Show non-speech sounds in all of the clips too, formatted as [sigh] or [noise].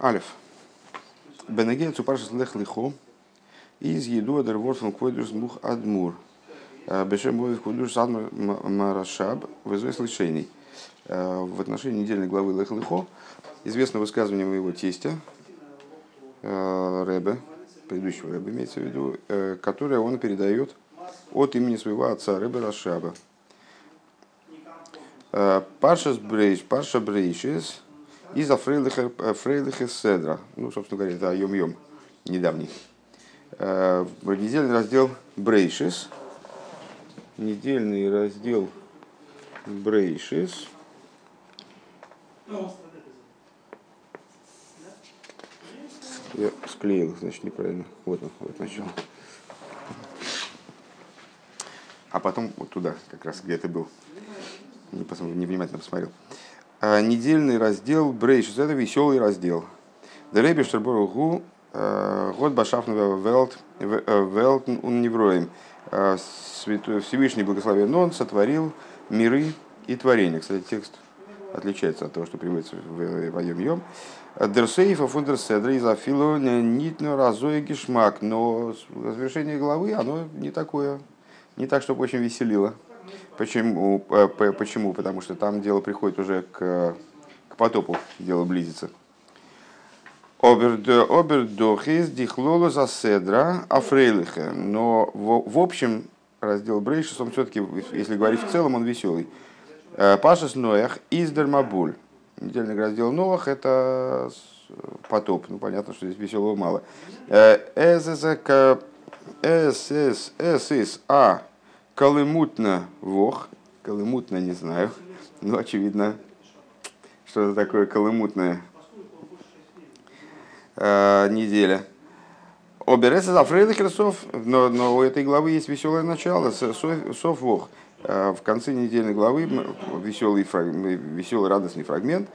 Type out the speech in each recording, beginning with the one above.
Алиф. Бенегея цупаршис лех лихо из еду адер ворфен квойдус мух адмур. Бешем боев квойдус адмур марашаб вызвай слышений. В отношении недельной главы лех лихо известно высказывание моего тестя Рэбе, предыдущего Рэбе имеется в виду, которое он передает от имени своего отца Рэбе Рашаба. Паршас Брейш, Парша Брейшис из Фрейлиха Седра. Ну, собственно говоря, это Йом-Йом, недавний. Недельный раздел Брейшис. Недельный раздел Брейшис. Я склеил, значит, неправильно. Вот он, вот начало. А потом вот туда, как раз где ты был. Не посмотрел, невнимательно посмотрел. Недельный раздел Брейшис. Это веселый раздел. Дереби Штерборгу год башафного велт велт он невроем. Всевышний благословен он сотворил миры и творения. Кстати, текст отличается от того, что приводится в Вайом Йом. Дерсейфа фундерседра из Афилу нитно разоя гешмак, но завершение главы, оно не такое, не так, чтобы очень веселило. Почему? Почему? Потому что там дело приходит уже к, к потопу, дело близится. Обердохис дихлоло за седра афрейлиха. Но в, в общем раздел Брейшис, он все-таки, если говорить в целом, он веселый. Пашас Ноях из Дермабуль. Недельный раздел Ноах это потоп. Ну, понятно, что здесь веселого мало. ССА Колымутно Вох. Колымутно не знаю. Ну, очевидно, что это такое колымутная неделя. Оберется за Фрейда Красов, но, но у этой главы есть веселое начало, Сов Вох. В конце недельной главы веселый, веселый радостный фрагмент.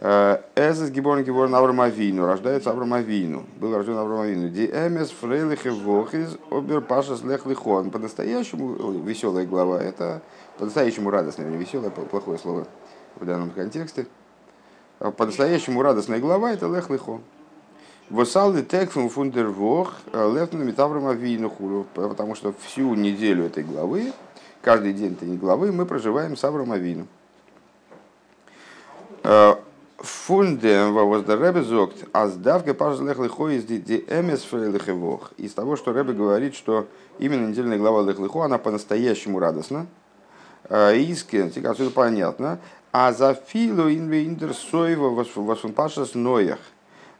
Эзес Гиборн Гиборн Аврамавину, рождается Аврамавину, был рожден Аврамавину. Ди эмес фрейлихе вохиз обер пашас лех лихон. По-настоящему веселая глава, это по-настоящему радостная, не веселое, плохое слово в данном контексте. По-настоящему радостная глава это лех лихо. Восалды текфум фундер вох лефтна метаврамавину хуру, потому что всю неделю этой главы каждый день этой главы мы проживаем с Авромавину. Фундем воздер Ребе зогт, а сдавка пажлех лихо из ди эмес фрейлихевох. Из того, что Ребе говорит, что именно недельная глава лихлихо, она по-настоящему радостна. Искен, отсюда понятно. А за филу инве индерсоева восфунпаша с ноях.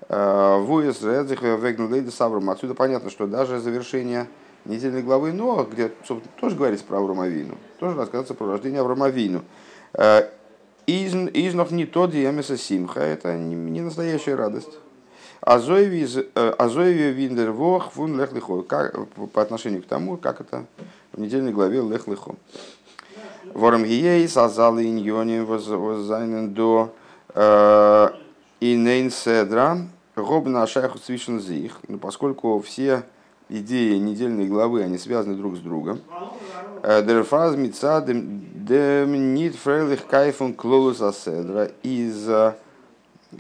Вуэс редзих вегнулейда савром. Отсюда понятно, что даже завершение недельной главы Ноах, где тоже говорится про Авромавину, тоже рассказывается про рождение Авромавину. Из noch не тот диамеса симха, это не настоящая радость. Азоеви виндер вох фун лех лихо. По отношению к тому, как это в недельной главе лех лихо. Вором гией сазалы иньони воззайнен до инейн седра гоб на шайху свишен зих. Поскольку все идеи недельной главы, они связаны друг с другом. Дерфаз мица дем нит фрейлих кайфун аседра. Из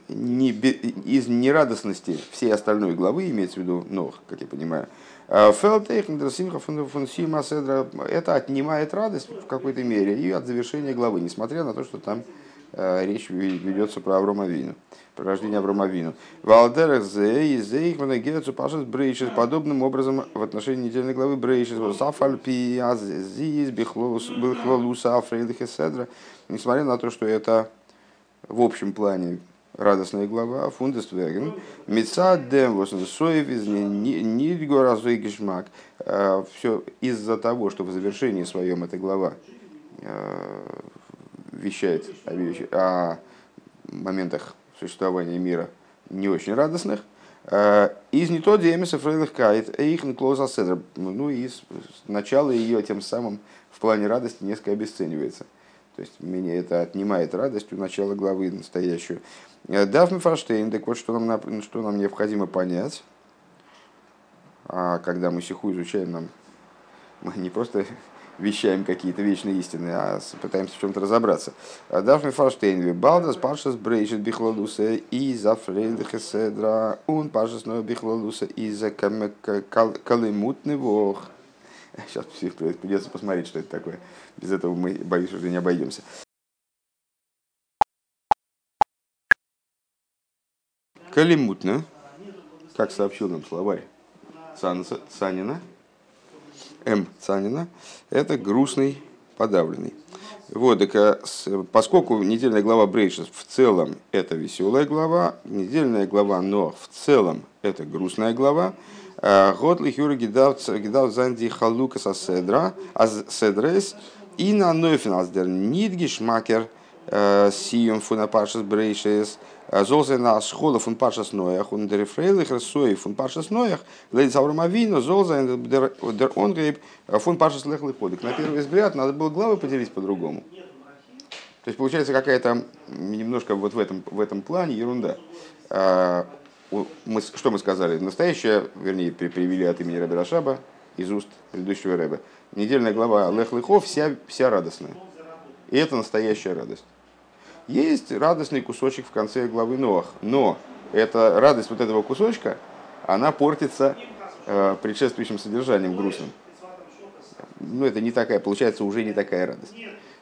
не, из нерадостности всей остальной главы, имеется в виду Нох, как я понимаю, это отнимает радость в какой-то мере и от завершения главы, несмотря на то, что там речь ведется про Аврома Вину, про рождение Аврома Вину. Валдерах зей зей герцу пашет брейшис подобным образом в отношении недельной главы брейшис сафальпи азиз бихлолуса афрейлих седра. Несмотря на то, что это в общем плане радостная глава, фундествеген, мица дем соев из нидгоразой гешмак. Все из-за того, что в завершении своем эта глава вещает о, о моментах существования мира не очень радостных. Из не то диэмиса фрейлих кайт, их клоза седр. Ну и начало ее тем самым в плане радости несколько обесценивается. То есть меня это отнимает радость у начала главы настоящую. Дафн Фаштейн, так вот, что нам, что нам необходимо понять, а когда мы сиху изучаем, нам мы не просто вещаем какие-то вечные истины, а пытаемся в чем-то разобраться. Дафми Фарштейнви, Балдас, Пашас Брейшет Бихлолуса, Иза Фрейдхеседра, Он Пашас Ноя Бихлолуса, Иза Калимутный Вох. [laughs] Сейчас придется посмотреть, что это такое. Без этого мы, боюсь, уже не обойдемся. Калимутно, как сообщил нам словарь Санина, М. Цанина, это грустный, подавленный. Вот, так, а поскольку недельная глава Брейшес в целом это веселая глава, недельная глава Но в целом это грустная глава, год лихюра гидав занди халука со седра, седрес и на нойфеналсдер нидгишмакер э, сием фунапашес брейшес, Золзе на шхола фун пашас ноях, он дерефрейлих рассои фун пашас ноях, лейдс аврам авину, золзе дер онгейб фун пашас ходик. На первый взгляд надо было главы поделить по-другому. То есть получается какая-то немножко вот в этом, в этом плане ерунда. Мы, что мы сказали? Настоящая, вернее, привели от имени Рэбе Рашаба из уст предыдущего Рэбе. Недельная глава Лех Лыхов вся, вся радостная. И это настоящая радость. Есть радостный кусочек в конце главы Ноах, но эта радость вот этого кусочка, она портится э, предшествующим содержанием грустным. Ну, это не такая, получается, уже не такая радость.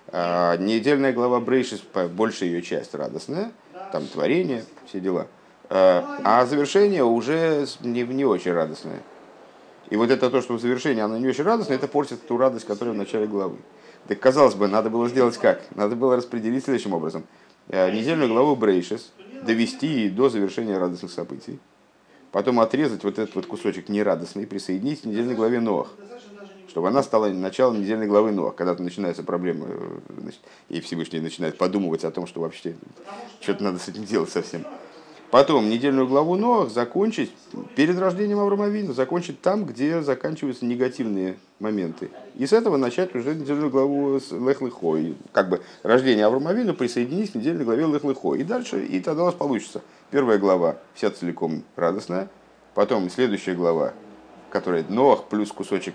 А, недельная глава Брейшис, большая ее часть радостная, там творение, все дела. А, а завершение уже не, не очень радостное. И вот это то, что в завершении оно не очень радостное, это портит ту радость, которая в начале главы. Так казалось бы, надо было сделать как? Надо было распределить следующим образом. Э, недельную главу Брейшес довести до завершения радостных событий. Потом отрезать вот этот вот кусочек нерадостный и присоединить к недельной главе Ноах. Чтобы она стала началом недельной главы Ноах. Когда-то начинается проблема, э, значит, и Всевышний начинает подумывать о том, что вообще что-то надо с этим делать совсем. Потом недельную главу Ноах закончить перед рождением Авраама Вина, закончить там, где заканчиваются негативные моменты. И с этого начать уже недельную главу с Лех Лехой. Как бы рождение Авраама Вина присоединить к недельной главе Лех Лехой. И дальше, и тогда у нас получится. Первая глава вся целиком радостная. Потом следующая глава, которая Ноах плюс кусочек,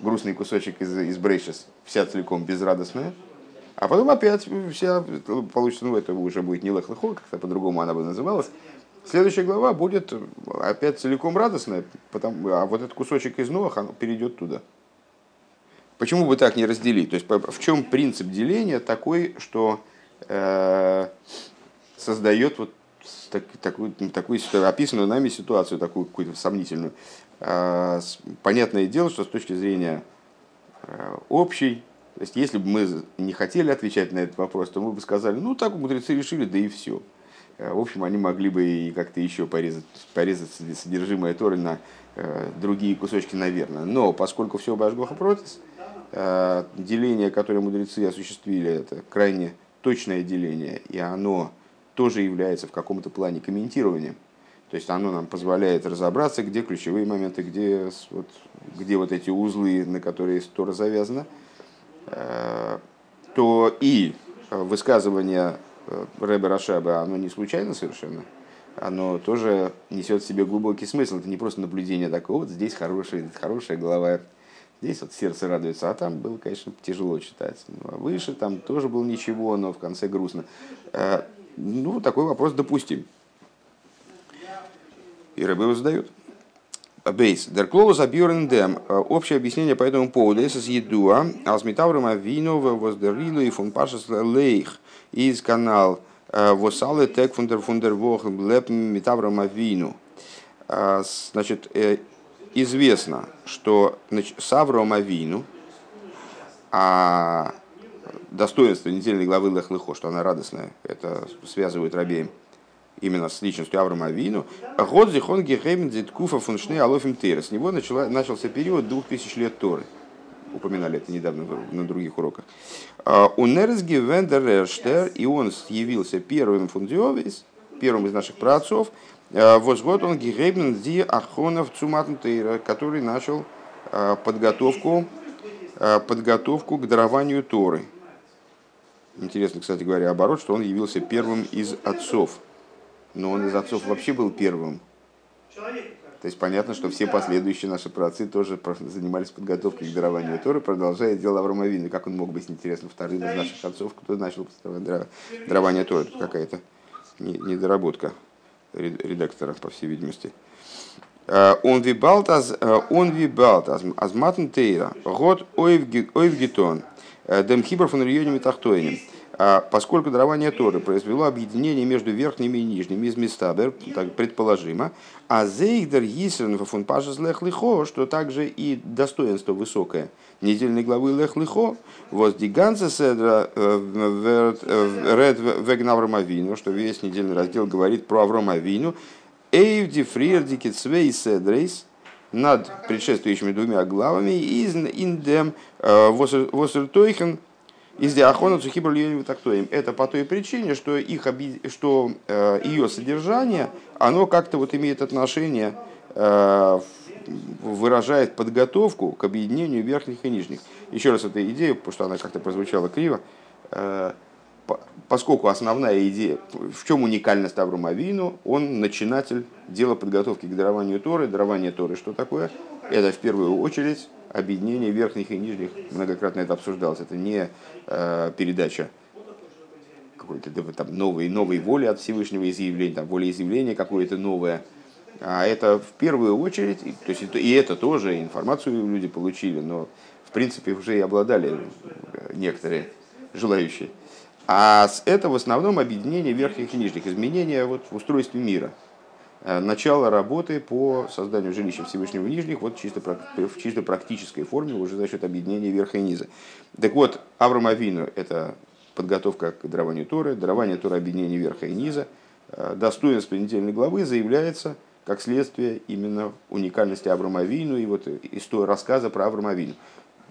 грустный кусочек из, из Брейшес, вся целиком безрадостная. А потом опять вся получится, ну это уже будет не лехлыхо, как-то по-другому она бы называлась. Следующая глава будет опять целиком радостная, потому, а вот этот кусочек из Ноах перейдет туда. Почему бы так не разделить? То есть в чем принцип деления такой, что э, создает вот так, такую, такую описанную нами ситуацию, такую какую-то сомнительную. Э, понятное дело, что с точки зрения э, общей, то есть, если бы мы не хотели отвечать на этот вопрос, то мы бы сказали, ну, так мудрецы решили, да и все. Э, в общем, они могли бы и как-то еще порезать, порезать содержимое Торы на э, другие кусочки, наверное. Но поскольку все Башгоха Протис, э, деление, которое мудрецы осуществили, это крайне точное деление, и оно тоже является в каком-то плане комментированием. То есть оно нам позволяет разобраться, где ключевые моменты, где вот, где вот эти узлы, на которые Тора завязана – то и высказывание э, Рэбе Рашаба, оно не случайно совершенно, оно тоже несет в себе глубокий смысл. Это не просто наблюдение такое, вот здесь хорошая, хорошая голова, здесь вот сердце радуется, а там было, конечно, тяжело читать. Ну, а выше там тоже было ничего, но в конце грустно. Э, ну, такой вопрос допустим. И Рэбе его задает. Бейс. Дерклоус абьюрен дем. Общее объяснение по этому поводу. Если с едуа, а с метавром авину воздерлилу и фун пашас лейх из канал восалы тек фундер фундер вох леп метавром авину. Значит, известно, что с Авром Авину, а достоинство недельной главы Лех Лехо, что она радостная, это связывает Рабеем, именно с личностью Авраама Авину, год зихон гехеймен дзиткуфа фуншны алофим тейра. С него начала, начался период двух тысяч лет Торы. Упоминали это недавно на других уроках. А, у Нерзги Вендер и он явился первым фундиовис, первым из наших праотцов, а, возгод он гехеймен ди ахонов цуматн который начал а, подготовку, подготовку к дарованию Торы. Интересно, кстати говоря, оборот, что он явился первым из отцов – но он из отцов вообще был первым. То есть понятно, что все последующие наши праотцы тоже занимались подготовкой к дарованию Торы, продолжая дело Аврома Вина. Как он мог быть интересно вторым из наших отцов, кто начал дарование Торы? Тут какая-то недоработка редактора, по всей видимости. Э, он вибалт аз э, он вибалт аз матн тейра год ойвгитон э, дем хибр фон районе тахтойнем. Поскольку дарование Торы произвело объединение между верхними и нижними из Мистабер, так предположимо, а зейхдер гисерн фон пажес лех лихо, что также и достоинство высокое недельной главы лех лихо, воз диганца седра ред вегн Авромавину, что весь недельный раздел говорит про Авромавину, Эйвди фриердики цвей седрейс над предшествующими двумя главами из индем э, восертойхен из диахона цухибр тактоем. Это по той причине, что, их, что э, ее содержание, оно как-то вот имеет отношение, э, выражает подготовку к объединению верхних и нижних. Еще раз эта идея, потому что она как-то прозвучала криво, поскольку основная идея, в чем уникальность Аврума Авину, он начинатель дела подготовки к дарованию Торы. Дарование Торы что такое? Это в первую очередь объединение верхних и нижних. Многократно это обсуждалось. Это не э, передача какой-то там новой, новой воли от Всевышнего изъявления, там, волеизъявления какое-то новое. А это в первую очередь, то есть и это тоже информацию люди получили, но в принципе уже и обладали некоторые желающие. А это в основном объединение верхних и нижних, изменения вот в устройстве мира. Э, начало работы по созданию жилища Всевышнего Нижних вот чисто, в чисто практической форме уже за счет объединения верха и низа. Так вот, Авраам Авину – это подготовка к дарованию Торы, дарование Торы объединения верха и низа. Э, достоинство недельной главы заявляется как следствие именно уникальности Авраама Авину и вот истории рассказа про Авраама Авину.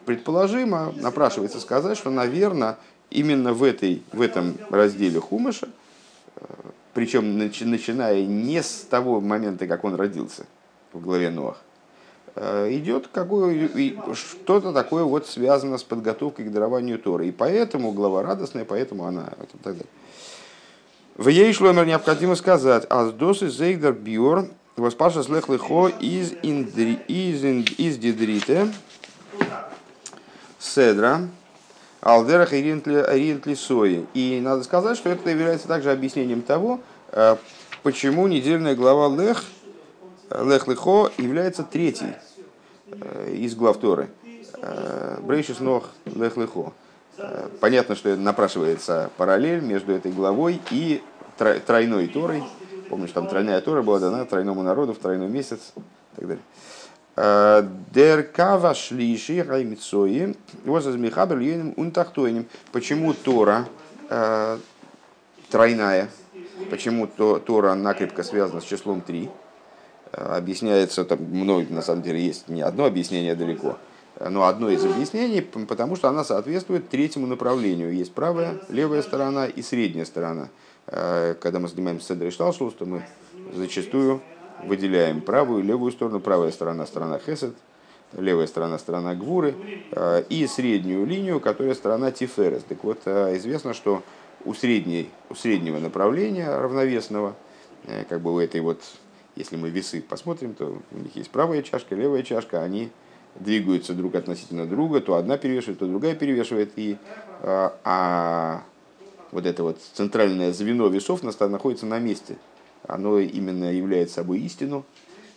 Предположимо, напрашивается сказать, что, наверное, именно в, этой, в этом разделе Хумаша, э, причем начиная не с того момента, как он родился в главе Ноах, э, идет какое, что-то такое вот связано с подготовкой к дарованию Торы. И поэтому глава радостная, поэтому она... В ей шломер необходимо сказать, аздосы зейгдер биор воспаша слех лихо из, индри, из, из дидрите седра Алдерах и Сои. И надо сказать, что это является также объяснением того, э, почему недельная глава Лех, Лех Лехо является третьей э, из глав Торы. Э, Брейшис Нох Лех Лехо. Понятно, что напрашивается параллель между этой главой и тройной Торой. Помнишь, там тройная Тора была дана тройному народу в тройной месяц и так далее. Деркава шлиши раймицои возазмихабр юним унтахтойним. Почему Тора э, тройная? Почему то, Тора накрепко связана с числом 3? Э, объясняется, там мной на самом деле есть не одно объяснение далеко, но одно из объяснений, потому что она соответствует третьему направлению. Есть правая, левая сторона и средняя сторона. Э, когда мы занимаемся Седрой Шталшус, то мы зачастую выделяем правую и левую сторону. Правая сторона – сторона Хесед, левая сторона – сторона Гвуры, э, и среднюю линию, которая сторона Тиферес. Так вот, э, известно, что у, средней, у среднего направления равновесного, э, как бы у этой вот, если мы весы посмотрим, то у них есть правая чашка, левая чашка, они двигаются друг относительно друга, то одна перевешивает, то другая перевешивает, и, а вот это вот центральное звено весов находится на месте оно именно является собой истину,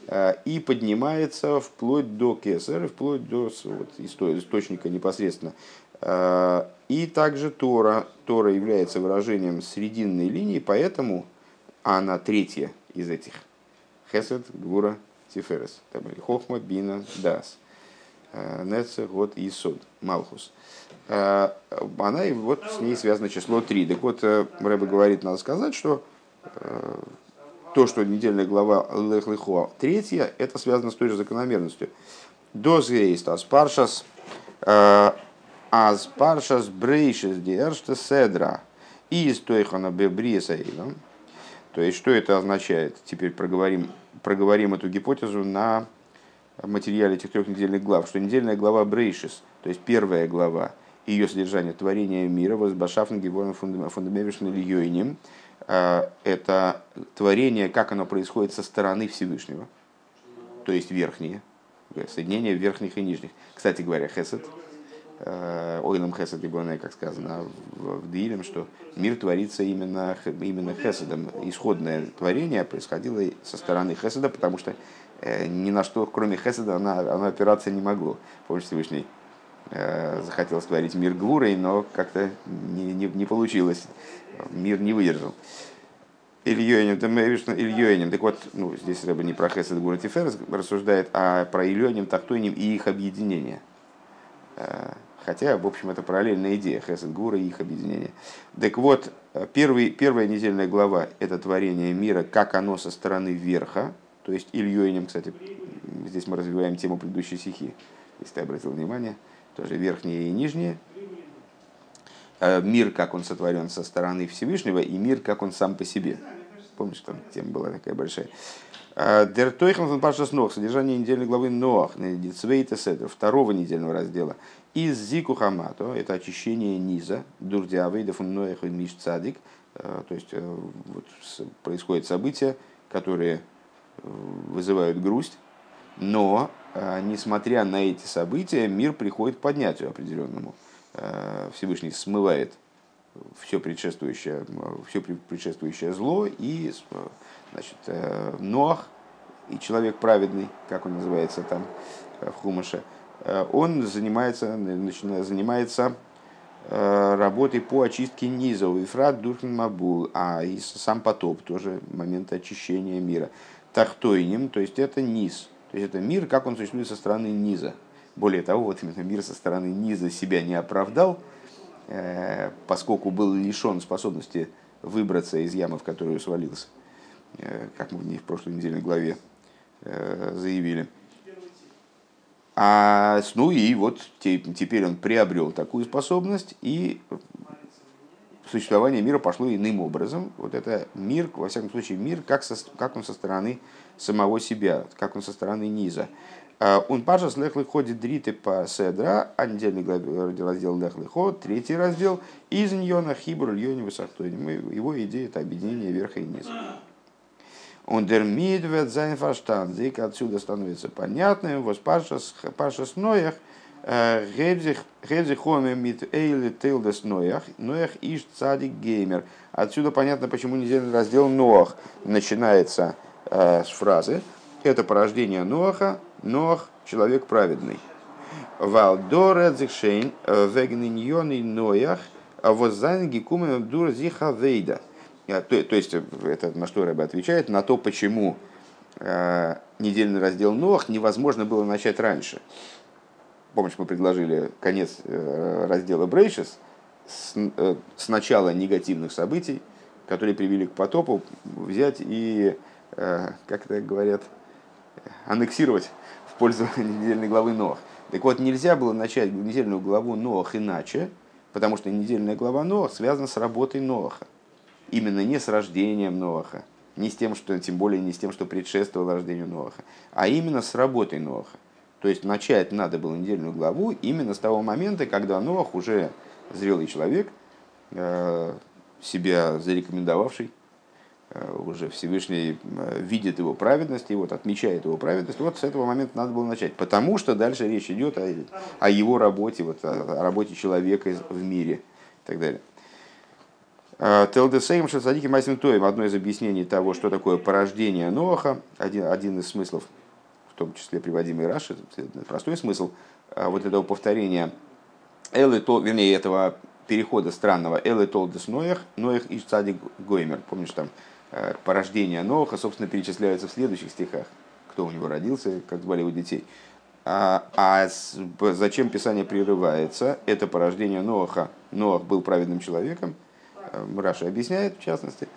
э, и поднимается вплоть до кесар, вплоть до вот, источника непосредственно. Э, и также Тора. Тора является выражением срединной линии, поэтому она третья из этих. Хесед, Гура, Тиферес. Хохма, Бина, Дас. Э, Нецер, вот и Сод, Малхус. Она, и вот с ней связано число 3. Так вот, Рэбе говорит, надо сказать, что то, что недельная глава Лех Лехо третья, это связано с той же закономерностью. Дозгейст аспаршас аспаршас брейшес диэрште седра из тойхана бебрисаилом. То есть, что это означает? Теперь проговорим, проговорим эту гипотезу на материале этих трех недельных глав, что недельная глава Брейшис, то есть первая глава, ее содержание творения мира, возбашафн геворн фундаментальным льёйним, Э, это творение, как оно происходит со стороны Всевышнего. то есть верхние, соединение верхних и нижних. Кстати говоря, хесед, э, ойлом хесед и как сказано в Дилем, что мир творится именно, именно хеседом. Исходное творение происходило со стороны хеседа, потому что э, ни на что, кроме хеседа, она, она опираться не могло. Помните, Всевышний э, захотел створить мир Гвурой, но как-то не, не, не получилось. Мир не выдержал. Ильёним, там Ильёним. Так вот, ну, здесь Рэба не про Хесед Гура Тифер рассуждает, а про Ильёним, Тахтойним и их объединение. Э, хотя, в общем, это параллельная идея Хесед Гура и их объединение. Так вот, первый, первая недельная глава – это творение мира, как оно со стороны верха, то есть Ильёним, кстати, здесь мы развиваем тему предыдущей стихи, если ты обратил внимание, тоже верхние и нижние, э, мир, как он сотворен со стороны Всевышнего, и мир, как он сам по себе. Помнишь, там тема была такая большая. А, Дер Тойхан фон Пашас Нох, содержание недельной главы Ноах, Дицвейта Седр, второго недельного раздела. Из Зику Хамато, это очищение низа, Дурдиавейда фон Ноях и Миш Цадик, а, то есть э, вот, происходят события, которые э, вызывают грусть, но, несмотря на эти события, мир приходит к поднятию определенному. Всевышний смывает все предшествующее, все предшествующее зло и значит, э, Ноах и человек праведный, как он называется там э, в Хумаше, э, он занимается, начинает, занимается работой по очистке низа, Ифрат Дурхан Мабул, а и сам потоп, тоже момент очищения мира. Тахтойним, то есть это низ, то есть это мир, как он существует со стороны низа. Более того, вот именно мир со стороны низа себя не оправдал, Э, поскольку был лишен способности выбраться из ямы, в которую свалился, э, как мы в прошлой недельной главе э, заявили. А, ну и вот теперь он приобрел такую способность, и существование мира пошло иным образом. Вот это мир, во всяком случае, мир, как, со, как он со стороны самого себя, как он со стороны низа. Он а, пажа слехлый ходит дриты по седра, а недельный раздел лехлый ход, третий раздел, из ньона хибру льони высохтойни. Его идея это объединение верха и низа. Он дермидвет зайнфаштандзик, отсюда становится понятным, вос пашас ноях, э, Гедзи хоме мит эйли тилдес ноях, ноях иш цадик геймер. Отсюда понятно, почему недельный раздел Ноах начинается э, с фразы это порождение Ноаха, Ноах – человек праведный. Валдора дзихшейн э, вегниньоны Ноях, а вот занги кумен дур зиха вейда. То, то есть, э, это на что Рэбе отвечает, на то, почему э, недельный раздел Ноах невозможно было начать раньше. Помнишь, мы предложили конец э, раздела Брейшес с, э, с начала негативных событий, которые привели к потопу, взять и, э, как это говорят, аннексировать в пользу [laughs] недельной главы Ноах. Так вот, нельзя было начать недельную главу Ноах иначе, потому что недельная глава Ноах связана с работой Ноаха. Именно не с рождением Ноаха, не с тем, что, тем более не с тем, что предшествовало рождению Ноаха, а именно с работой Ноаха. То есть начать надо было недельную главу именно с того момента, когда Ноах уже зрелый человек, э, себя зарекомендовавший, Э, уже Всевышний э, видит его праведность, и вот отмечает его праведность. Вот с этого момента надо было начать. Потому что дальше речь идет о, о его работе, вот, о, работе человека в мире и так далее. Телдесейм Шацадики Масим Тоем, одно из объяснений того, что такое порождение Ноаха, один, один из смыслов, том числе приводимый Раши, простой смысл вот этого повторения, Элы, то, вернее, этого перехода странного, Элы Толдес Ноях, Ноях и Цадик Гоймер. Помнишь, там Э, порождения Ноха, собственно, перечисляются в следующих стихах. Кто у него родился, как звали его детей. А, а зачем Писание прерывается? Это порождение Ноаха. Ноах был праведным человеком. Э, Раша объясняет, в частности,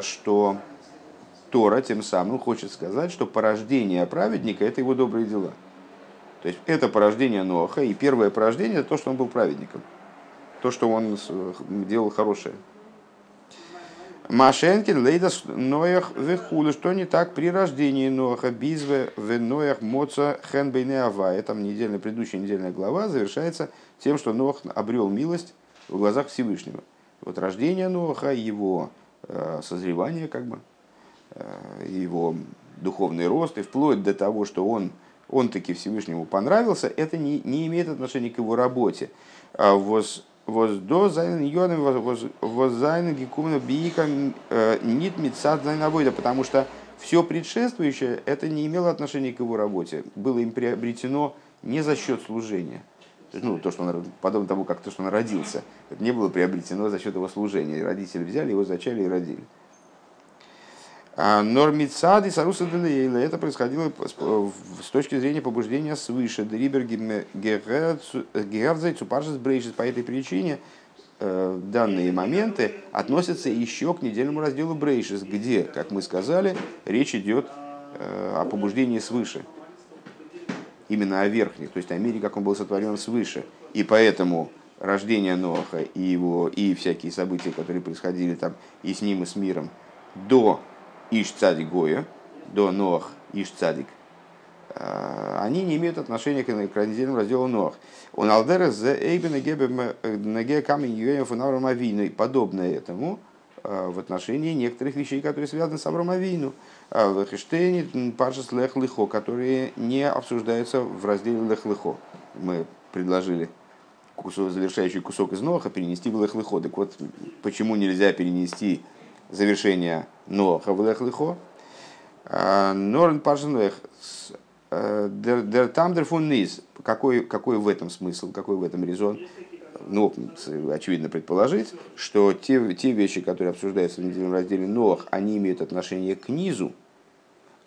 что Тора тем самым хочет сказать, что порождение праведника – это его добрые дела. То есть это порождение Ноаха, и первое порождение – это то, что он был праведником. То, что он делал хорошее. Машенкин лейдас ноях вехулы, что не так при рождении Ноаха бизве в ноях моца хенбейне ава. Там недельная, предыдущая недельная глава завершается тем, что Ноах обрел милость в глазах Всевышнего. Вот рождение Ноаха, его э, созревание, как бы, э, его духовный рост, и вплоть до того, что он, он таки Всевышнему понравился, это не, не имеет отношения к его работе. און וואס, וואס דא זיינען ענינים וואס זיינען געקומען ביי אים э, ניט מצד זיין עבודה, потому что все предшествующее это не имело отношения к его работе, было им приобретено не за счет служения. Ну, то, что он, подобно тому, как то, что он родился, это не было приобретено за счет его служения. Родители взяли его, зачали и родили. נאר מצד אתערותא דלעילא. Это происходило с точки зрения побуждения свыше. Дрибер Герзай Цупаршис Брейшис. По этой причине э, данные моменты относятся еще к недельному разделу Брейшис, где, как мы сказали, речь идет э, о побуждении свыше. Именно о верхних, то есть о мире, как он был сотворен свыше. И поэтому рождение Ноаха и его и всякие события, которые происходили там и с ним, и с миром до Иш Цадик Гоя, до Ноах Иш Цадик, э, они не имеют отношения к недельному разделу Ноах. Он алдера за эйбен неге камень юэев и Авину, подобное этому э, в отношении некоторых вещей, которые связаны с Авром Авину. А в Хештейне Пашес Лех Лихо, которые не обсуждаются в разделе Лех Лихо. Мы предложили кусок, завершающий кусок из Ноха перенести в Лех Лихо. Так вот, почему нельзя перенести завершение Ноха в Лехлихо. А, Норн Пашенлех, э, дер там дер фун низ. Какой, какой в этом смысл, какой в этом резон? Ну, очевидно предположить, что те, те вещи, которые обсуждаются в недельном разделе Ноах, они имеют отношение к низу,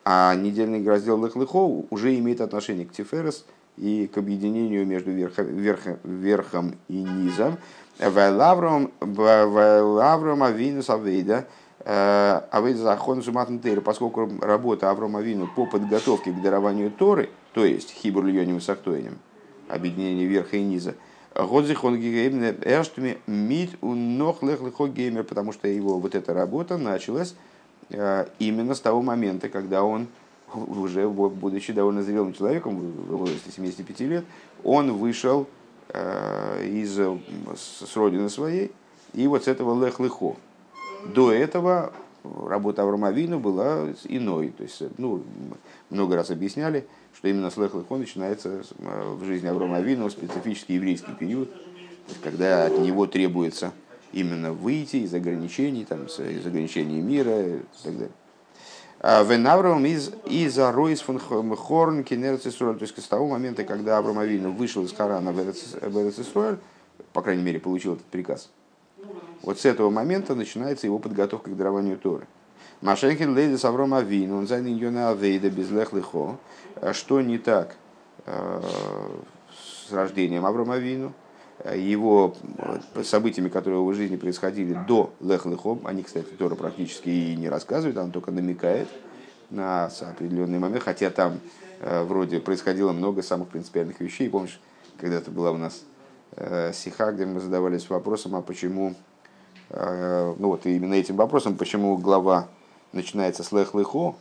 а недельный раздел Лехлихо уже имеет отношение к Тиферес и к объединению между верхом, верхом, верхом и низом. Вайлавром Авинус Авейда, Авейда Захон Тейра, поскольку работа Аврома Вину по подготовке к дарованию Торы, то есть Хибур Льоним Сахтоинем, объединение верха и низа, Годзихон Геймне Эрштами Мид Унох Лех Геймер, потому что его вот эта работа началась именно с того момента, когда он уже будучи довольно зрелым человеком, в возрасте 75 лет, он вышел Э, из, с родины своей, и вот с этого лех лихо. До этого работа Авромавину была иной. То есть, ну, много раз объясняли, что именно с лех лихо начинается э, в жизни Авромавину специфический еврейский период, когда от него требуется именно выйти из ограничений, там, из ограничений мира и так далее. А Венавром из из Ройс фон Хорн Кинерцисроль, то есть с того момента, когда Авраам Авину вышел из Харана в Эрцисроль, по крайней мере, получил этот приказ, вот с этого момента начинается его подготовка к дарованию Торы. Машенкин лейдес Авраам Авину, он занят Йона Авейда без лехлихо. А что не так э, с рождением Авраама Авину? Его событиями, которые в его жизни происходили до Лех Лехом, они, кстати, Тора практически и не рассказывает, он только намекает на определенный момент, хотя там э, вроде происходило много самых принципиальных вещей. Помнишь, когда-то была у нас э, сиха, где мы задавались вопросом, а почему, э, ну вот именно этим вопросом, почему глава начинается с Лех Лехо,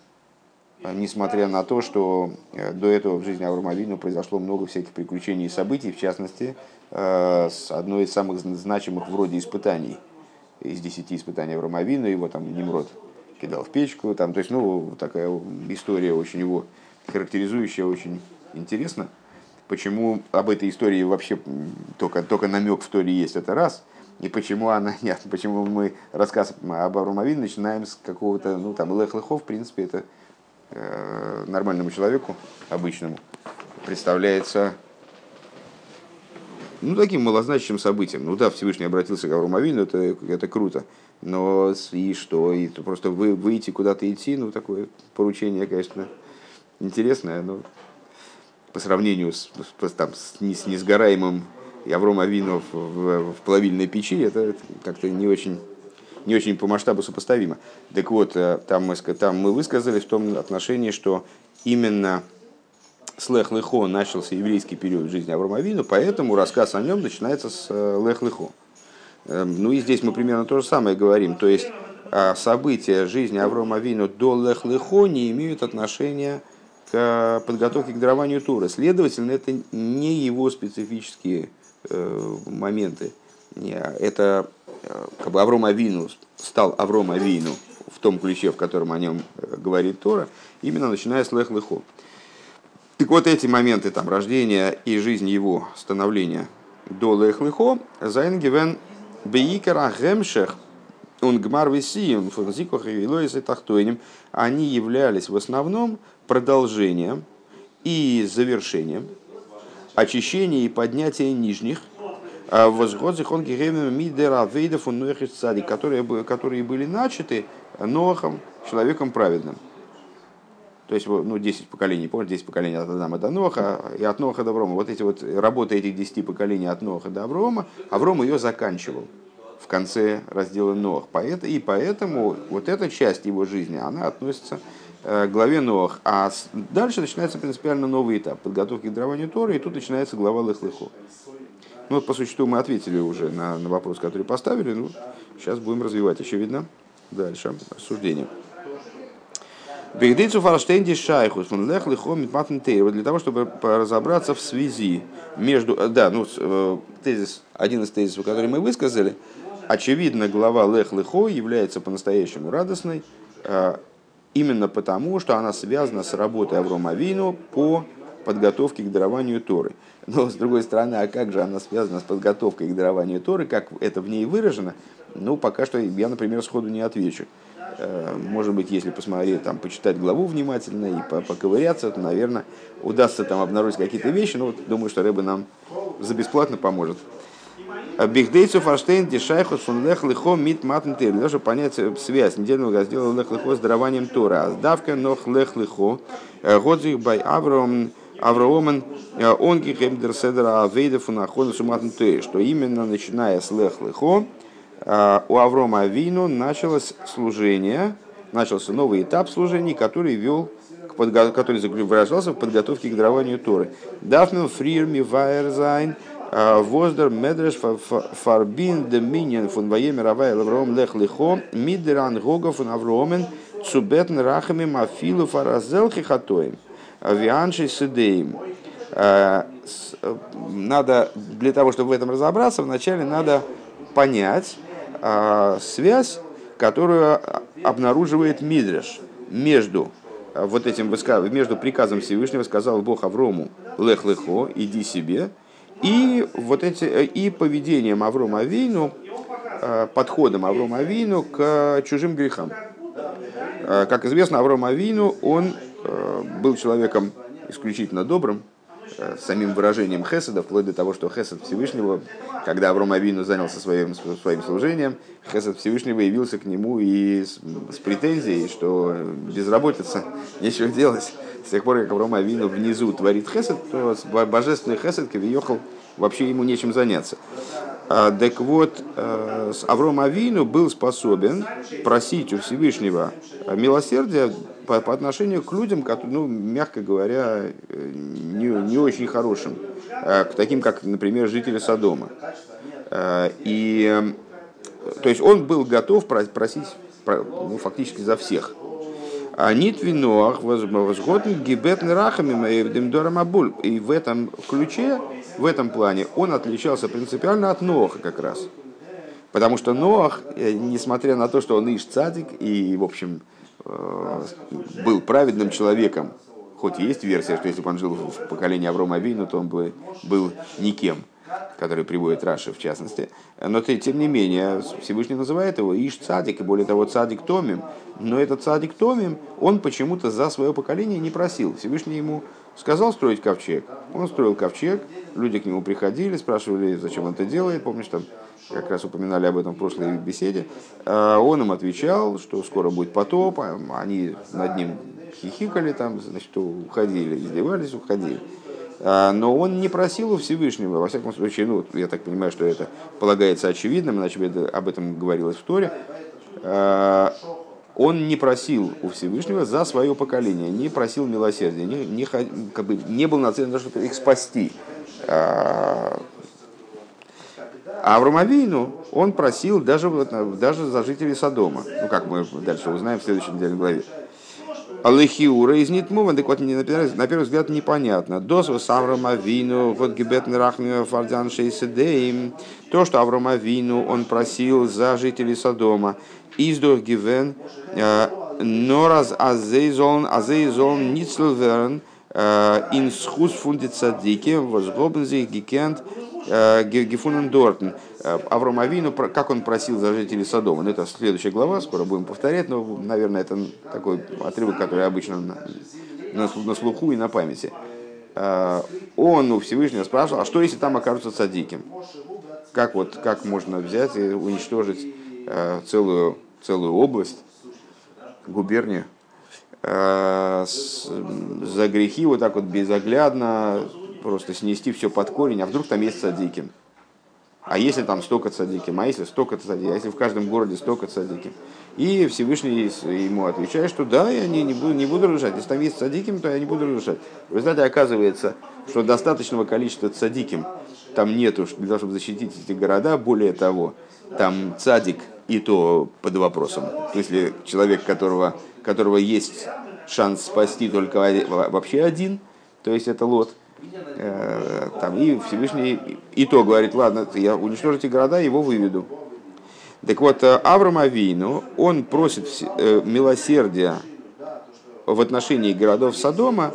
несмотря на то, что до этого в жизни Авраама Авину произошло много всяких приключений и событий, в частности, Э, с одной из самых значимых вроде испытаний из десяти испытаний Авромавина, его там Немрод кидал в печку, там, то есть, ну, такая история очень его характеризующая, очень интересно. Почему об этой истории вообще только, только намек в Торе есть, это раз. И почему она [laughs] нет, почему мы рассказ об Авромавине начинаем с какого-то, ну, там, Лех Лехов, в принципе, это э, нормальному человеку, обычному, представляется ну, таким малозначащим событием. Ну да, Всевышний обратился к Аврому это, это круто. Но и что? И то просто вы, выйти куда-то идти, ну, такое поручение, конечно, интересное, но по сравнению с, там, с, с несгораемым Авром в, в, в плавильной печи, это как-то не очень, не очень по масштабу сопоставимо. Так вот, э, там мы, там мы высказали в том отношении, что именно с Лех Лехо начался еврейский период жизни Аврома Авину, поэтому рассказ о нем начинается с э, Лех Лехо. Эм, ну и здесь мы примерно то же самое говорим. То есть а, события жизни Аврома Авину до Лех Лехо не имеют отношения к подготовке к дарованию Тура. Следовательно, это не его специфические э, моменты. Это э, как бы Авром Авину стал Авром Авину в том ключе, в котором о нем э, говорит Тора, именно начиная с Лех Лехо. Так вот эти моменты там, рождения и жизни его становления до Лех Лехо, Зайнгивен Бейкера Гемшех, он гмар висием, фунзикох и лоис и тахтойним, они являлись в основном продолжением и завершением очищения и поднятия нижних, а возгод зихон гигемем мидера вейдов он которые, которые были начаты Ноахом, человеком праведным. То есть, ну, 10 поколений, помните, 10 поколений от Адама до Ноха и от Ноха до Аврома. Вот эти вот работы этих 10 поколений от Ноха до Аврома, Авром ее заканчивал в конце раздела Нох. И поэтому вот эта часть его жизни, она относится э, к главе Нох. А дальше начинается принципиально новый этап подготовки к дарованию Торы, и тут начинается глава Лых-Лыхо. Ну, по существу, мы ответили уже на, на вопрос, который поставили. Ну, сейчас будем развивать, очевидно, дальше рассуждение. Бигдейцу фарштенди шайхус фун лех лихом для того, чтобы разобраться в связи между... Да, ну, э, тезис, один из тезисов, который мы высказали, очевидно, глава Лех Лехо является по-настоящему радостной, э, именно потому, что она связана с работой Аврома Авину по подготовке к дарованию Торы. Но, с другой стороны, а как же она связана с подготовкой к дарованию Торы, как это в ней выражено, ну, пока что я, например, сходу не отвечу. Э, может быть, если посмотреть, там, почитать главу внимательно и поковыряться, то, наверное, удастся там обнаружить какие-то вещи. Но вот думаю, что Рэба нам за бесплатно поможет. Бихдейцу фарштейн дешайхус фун лех лихо мит матн тейр. Даже понять связь недельного раздела лех лихо с дарованием Тора. Аздавка нох лех лихо. Э, Годзих бай Авром Авраомен э, онги хемдер седра авейда фун ахонусу матн тейр. Что именно начиная с лех лихо э, у Аврома Авину началось служение, начался новый этап служения, который вел который выражался в подготовке к дарованию Торы. Дафнил фрир ми вайерзайн – Воздер медреш фарбин доминин фун ваемер авай лавром лех лихо мидеран гога фун авромен цубетн рахами мафилу фаразел хихатоем авианши сидеем. Надо, для того, чтобы в этом разобраться, вначале надо понять связь, которую обнаруживает Мидреш между вот этим между приказом Всевышнего сказал Бог Аврому лех лехо, иди себе, и, вот эти, э, и поведением Аврома Авину, э, подходом Аврома Авину к чужим грехам. Э, как известно, Авром Авину, он был человеком исключительно добрым, самим выражением Хеседа, вплоть до того, что Хесед Всевышнего, когда Авром Авину занялся своим, своим служением, Хесед Всевышнего явился к нему и с, с претензией, что безработица, [laughs] нечего делать. С тех пор, как Авраам Авину внизу творит хесед, то божественный хесед, Кавиехал, вообще ему нечем заняться. Так вот, э, Авром Авину был способен просить у Всевышнего милосердия по, по отношению к людям, которые, ну, мягко говоря, э, не, не очень хорошим, э, к таким, как, например, жители Содома. И, то есть он был готов просить ну, фактически за всех. А нит виноах возгоден гибетн рахами демдорам абуль. И в этом ключе, в этом плане он отличался принципиально от Ноаха как раз. Потому что Ноах, э, несмотря на то, что он иш цадик и, в общем, э, был праведным человеком, хоть есть версия, что если бы он жил в поколении Аврома Вину, то он бы был никем – который приводит Раши в частности. Но тем не менее, Всевышний называет его Иш Цадик, и более того, Цадик Томим. Но этот Цадик Томим, он почему-то за свое поколение не просил. Всевышний ему сказал строить ковчег. Он строил ковчег, люди к нему приходили, спрашивали, зачем он это делает. Помнишь, там как раз упоминали об этом в прошлой беседе. А он им отвечал, что скоро будет потоп, а они над ним хихикали, там, значит, уходили, издевались, уходили. А, но он не просил у Всевышнего, во всяком случае, ну, я так понимаю, что это полагается очевидным, иначе об этом говорилось в Торе, он не просил у Всевышнего за свое поколение, не просил милосердия, не, не, как бы, не был нацелен на то, чтобы их спасти. А, а Авромавину он просил даже, даже за жителей Содома. Ну, как мы дальше узнаем в следующей неделе главе. Алехиура из Нитмува, так вот, на первый взгляд непонятно. Досва с Аврома Авину, вот гибет Рахмива Фардян Шейседеим. То, что Аврома Авину он просил за жителей Содома. Издох гивен, нораз азейзон, азейзон ницлверн, ин схус фундит садики, возгобен sich gekent, гефунен дортен. Авраам Авину, как он просил за жителей Содома. Ну, это следующая глава, скоро будем повторять, но, наверное, это такой отрывок, который обычно на, на слуху и на памяти. Он у Всевышнего спрашивал, а что если там окажутся садиким? Как, вот, как можно взять и уничтожить целую, целую область, губернию, за грехи вот так вот безоглядно просто снести все под корень, а вдруг там есть садиким? А если там столько цадиким, а если столько цадиким, а если в каждом городе столько цадиким? И Всевышний ему отвечает, что да, я не, не, буду, не буду разрушать. Если там есть цадиким, то я не буду разрушать. В результате оказывается, что достаточного количества цадиким там нету для того, чтобы защитить эти города. Более того, там цадик и то под вопросом. В смысле, человек, которого, которого есть шанс спасти только вообще один, то есть это лот – Э, там, и Всевышний и то говорит, ладно, я уничтожу эти города, его выведу. Так вот, э, Авраам Авину, он просит э, милосердия в отношении городов Содома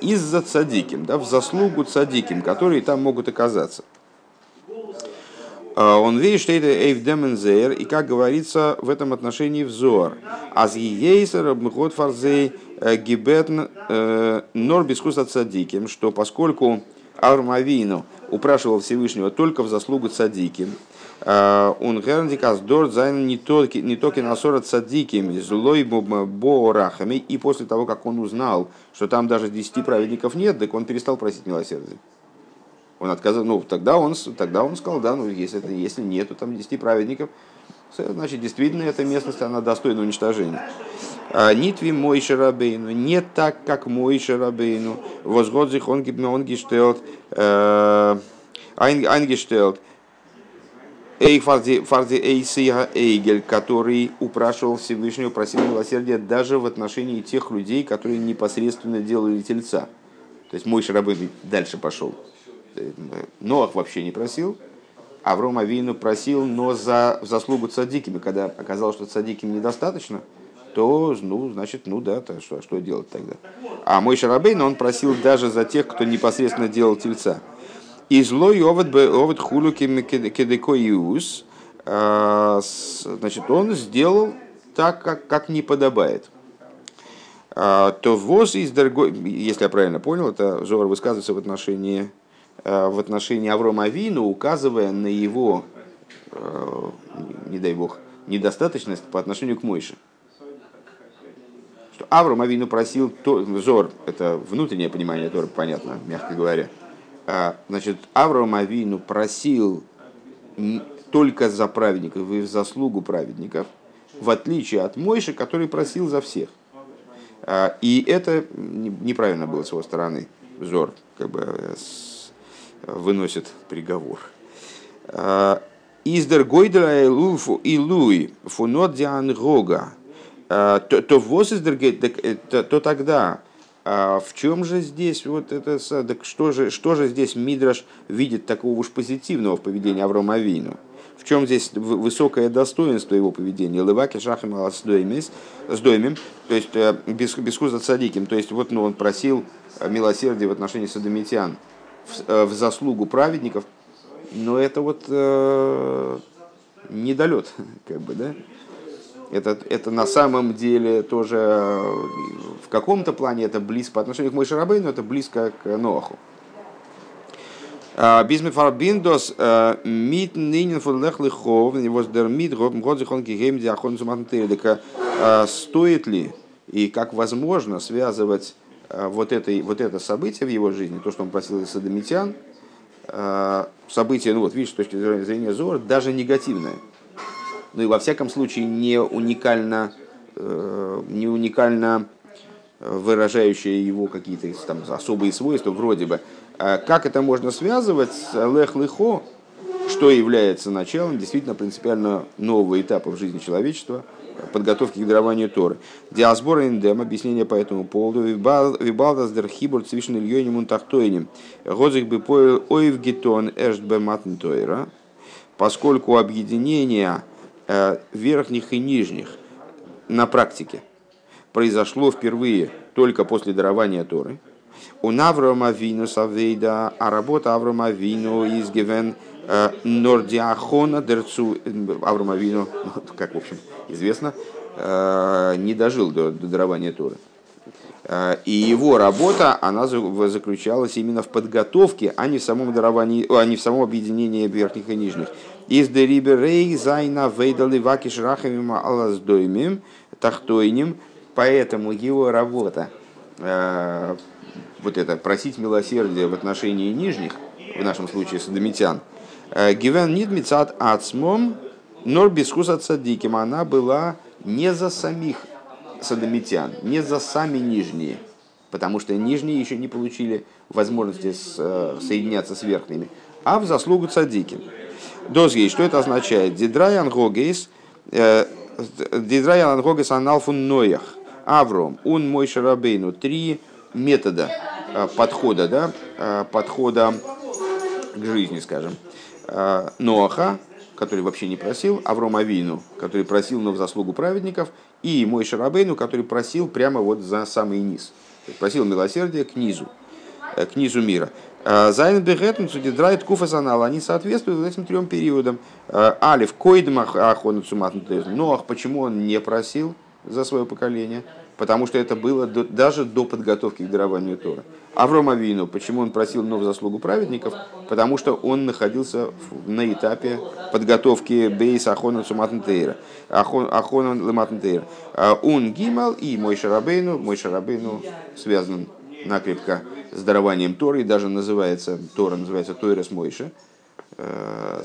из-за цадиким, да, в заслугу цадиким, которые там могут оказаться. Он видит, что это Эйвдемензейр, и как говорится в этом отношении взор. Аз ейсер обмхот фарзей Э, гибетн э, норбискус от садиким, что поскольку Армавину упрашивал Всевышнего только в заслугу цадиким, э, он герндикас дорт зайн не только не только на сорок цадиким, злой боорахами, и после того, как он узнал, что там даже десяти праведников нет, так он перестал просить милосердия. Он отказал, ну тогда он, тогда он сказал, да, ну если, если нету там десяти праведников, значит действительно эта местность, она достойна уничтожения. А, Нитви мой шарабейну, не так, как мой шарабейну. Возгодзих он гештелт, айнгештелт. Эй фарди эйсия эйгель, который упрашивал Всевышнего, просил милосердия даже в отношении тех людей, которые непосредственно делали тельца. То есть мой шарабейн дальше пошел. Ноах вообще не просил, Аврома Авину просил, но за заслугу цадиками, когда оказалось, что цадиким недостаточно, то, ну, значит, ну да, то что, что делать тогда? А мой Шарабейн, он просил даже за тех, кто непосредственно делал тельца. И злой овод овод хулу кедекоиус, а, значит, он сделал так, как, как не подобает. А, то воз из дорогой, если я правильно понял, это Зор высказывается в отношении, а, в отношении Аврома Авину, указывая на его, не дай бог, недостаточность по отношению к Мойше что Авраам Авину просил, то, Зор, это внутреннее понимание тоже понятно, мягко говоря. А, значит, Авраам Авину просил только за праведников и в заслугу праведников, в отличие от Мойши, который просил за всех. А, и это неправильно было с его стороны. Зор как бы э, выносит приговор. А, Издер Гойдера и Луи фунот диан Гога а, то, ВОЗ то, то тогда а в чем же здесь вот это, так что же, что же здесь Мидраш видит такого уж позитивного в поведении Аврома Авину? В чем здесь высокое достоинство его поведения? Леваки шахим с доймем, то есть э, без, цадиким, то есть вот ну, он просил милосердия в отношении садомитян в, э, в заслугу праведников, но это вот э, недолет, [laughs] как бы, да? Это, это на самом деле тоже э, в каком-то плане это близко по отношению к Мой но это близко к Ноху. А, Бизмефар биндос э, мит нинен фон лехлихов, воздер мит годзихон гейм диахон э, Стоит ли и как возможно связывать вот это, вот это событие в его жизни, то, что он просил из садомитян, событие, ну вот видишь, с точки зрения Зора, даже негативное – ну и во всяком случае не уникально, э, не уникально выражающее его какие-то там особые свойства, вроде бы. А как это можно связывать с лех-лехо, что является началом действительно принципиально нового этапа в жизни человечества, подготовки к дарованию Торы. Диасбора индем, объяснение по этому поводу, вибалдас дер хибур цвишн ильёним мунтахтойним, годзик бы поил ойв гетон эшт бе поскольку объединение э, верхних и нижних на практике произошло впервые только после дарования Торы. У Аврома Вину Савейда, а работа Аврома Вину из Гивен э, Нордиахона Дерцу Аврома Вину, [laughs] как в общем известно, э, не дожил до, до дарования Торы. Э, и его работа, она заключалась именно в подготовке, а не в самом даровании, а не в самом объединении верхних и нижних. Из дериберей зайна вейдали вакиш рахамима алаздоймим тахтойним, поэтому его работа, э, вот это просить милосердия в отношении нижних, в нашем случае садомитян, э, гивен нидмицат ацмом, нор бисхуса цадиким, она была не за самих садомитян, не за сами нижние, потому что нижние еще не получили возможности э, соединяться с верхними, а в заслугу цадиким. Дозгей, что это означает? Дидраян гогейс, э, Дидраян гогейс аналфун ноях, Авром, ун мой шарабейну. Три метода э, подхода, да, подхода к жизни, скажем. Ноаха, который вообще не просил, Авром Авину, который просил, но в заслугу праведников, и мой Шарабейну, который просил прямо вот за самый низ. Просил милосердия к низу, э, к низу мира. Э, Зайн Бегетн, Судидрайт, Куфасанал, они соответствуют этим трем периодам. Э, Алиф, Койдам, Ахону Ноах, почему он не просил за свое поколение? Потому что это было до, даже до подготовки к дарованию Тора. Авром Авину, почему он просил нов заслугу праведников? Потому что он находился на этапе подготовки Бейс Ахона Суматнтейра, Ахона Лематнтейра. Он Гимал и мой Шарабейну, мой Шарабейну связан накрепко с дарованием Торы, и даже называется, Тора называется Тойрес Мойша, э,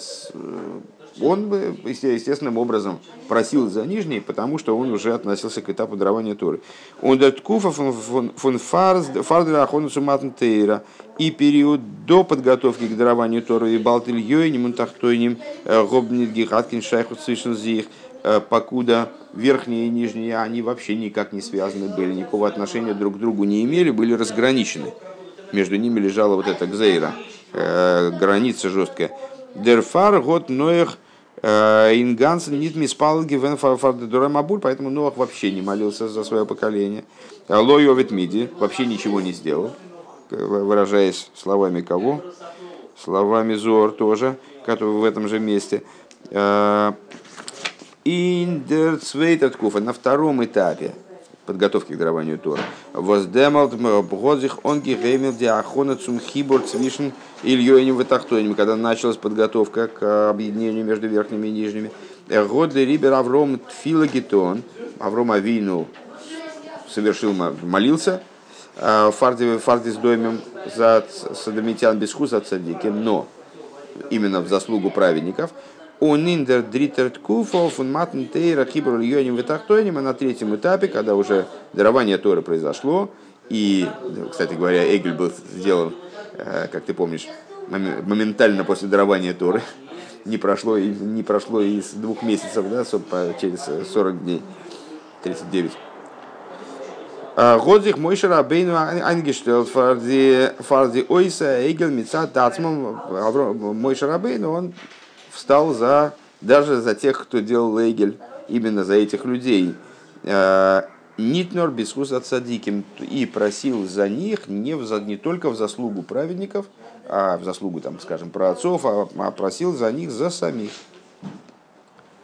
он бы естественным образом просил за нижний, потому что он уже относился к этапу дарования Торы. Он дает куфа фон фардера ахонусу матнтейра и период до подготовки к дарованию Торы и балтиль йойним унтахтойним э, гобнит гихаткин шайху зих э, покуда верхние и нижние, они вообще никак не связаны были, никакого отношения друг к другу не имели, были разграничены. Между ними лежала вот эта гзейра, э, граница жесткая. Дерфар год Ноях э, Ингансен нит миспал гивен фардедурамабуль, поэтому Ноах вообще не молился за свое поколение. Лойовит миди вообще ничего не сделал, выражаясь словами кого? Словами Зор тоже, который в этом же месте. Э, Индерцвейтаткуфа на втором этапе подготовки к дарованию Тора. Воздемалт бгодзих он гигеймил диахона цум хибор цвишен ильёйним ватахтойним, когда началась подготовка к объединению между верхними и нижними. Годли рибер Авром тфилагитон, Авром Авину совершил, молился, а, фарди, фарди с домем за садомитян без хуса цадиким, но именно в заслугу праведников, он индер дритер ткуфов, он матн тейра хибру льоним витахтойним, а на третьем этапе, когда уже дарование Торы произошло, и, кстати говоря, Эгель был сделан, э, как ты помнишь, моментально после дарования Торы, [laughs] не прошло, не прошло из двух месяцев, да, через 40 дней, 39. Годзих мой шарабейну ангештелт фарди ойса эгел мица тацмом мой шарабейну он встал за, даже за тех, кто делал Лейгель, именно за этих людей. Э, Нитнор бискус от садиким и просил за них не, в, не только в заслугу праведников, а в заслугу, там, скажем, про отцов, а, а просил за них за самих.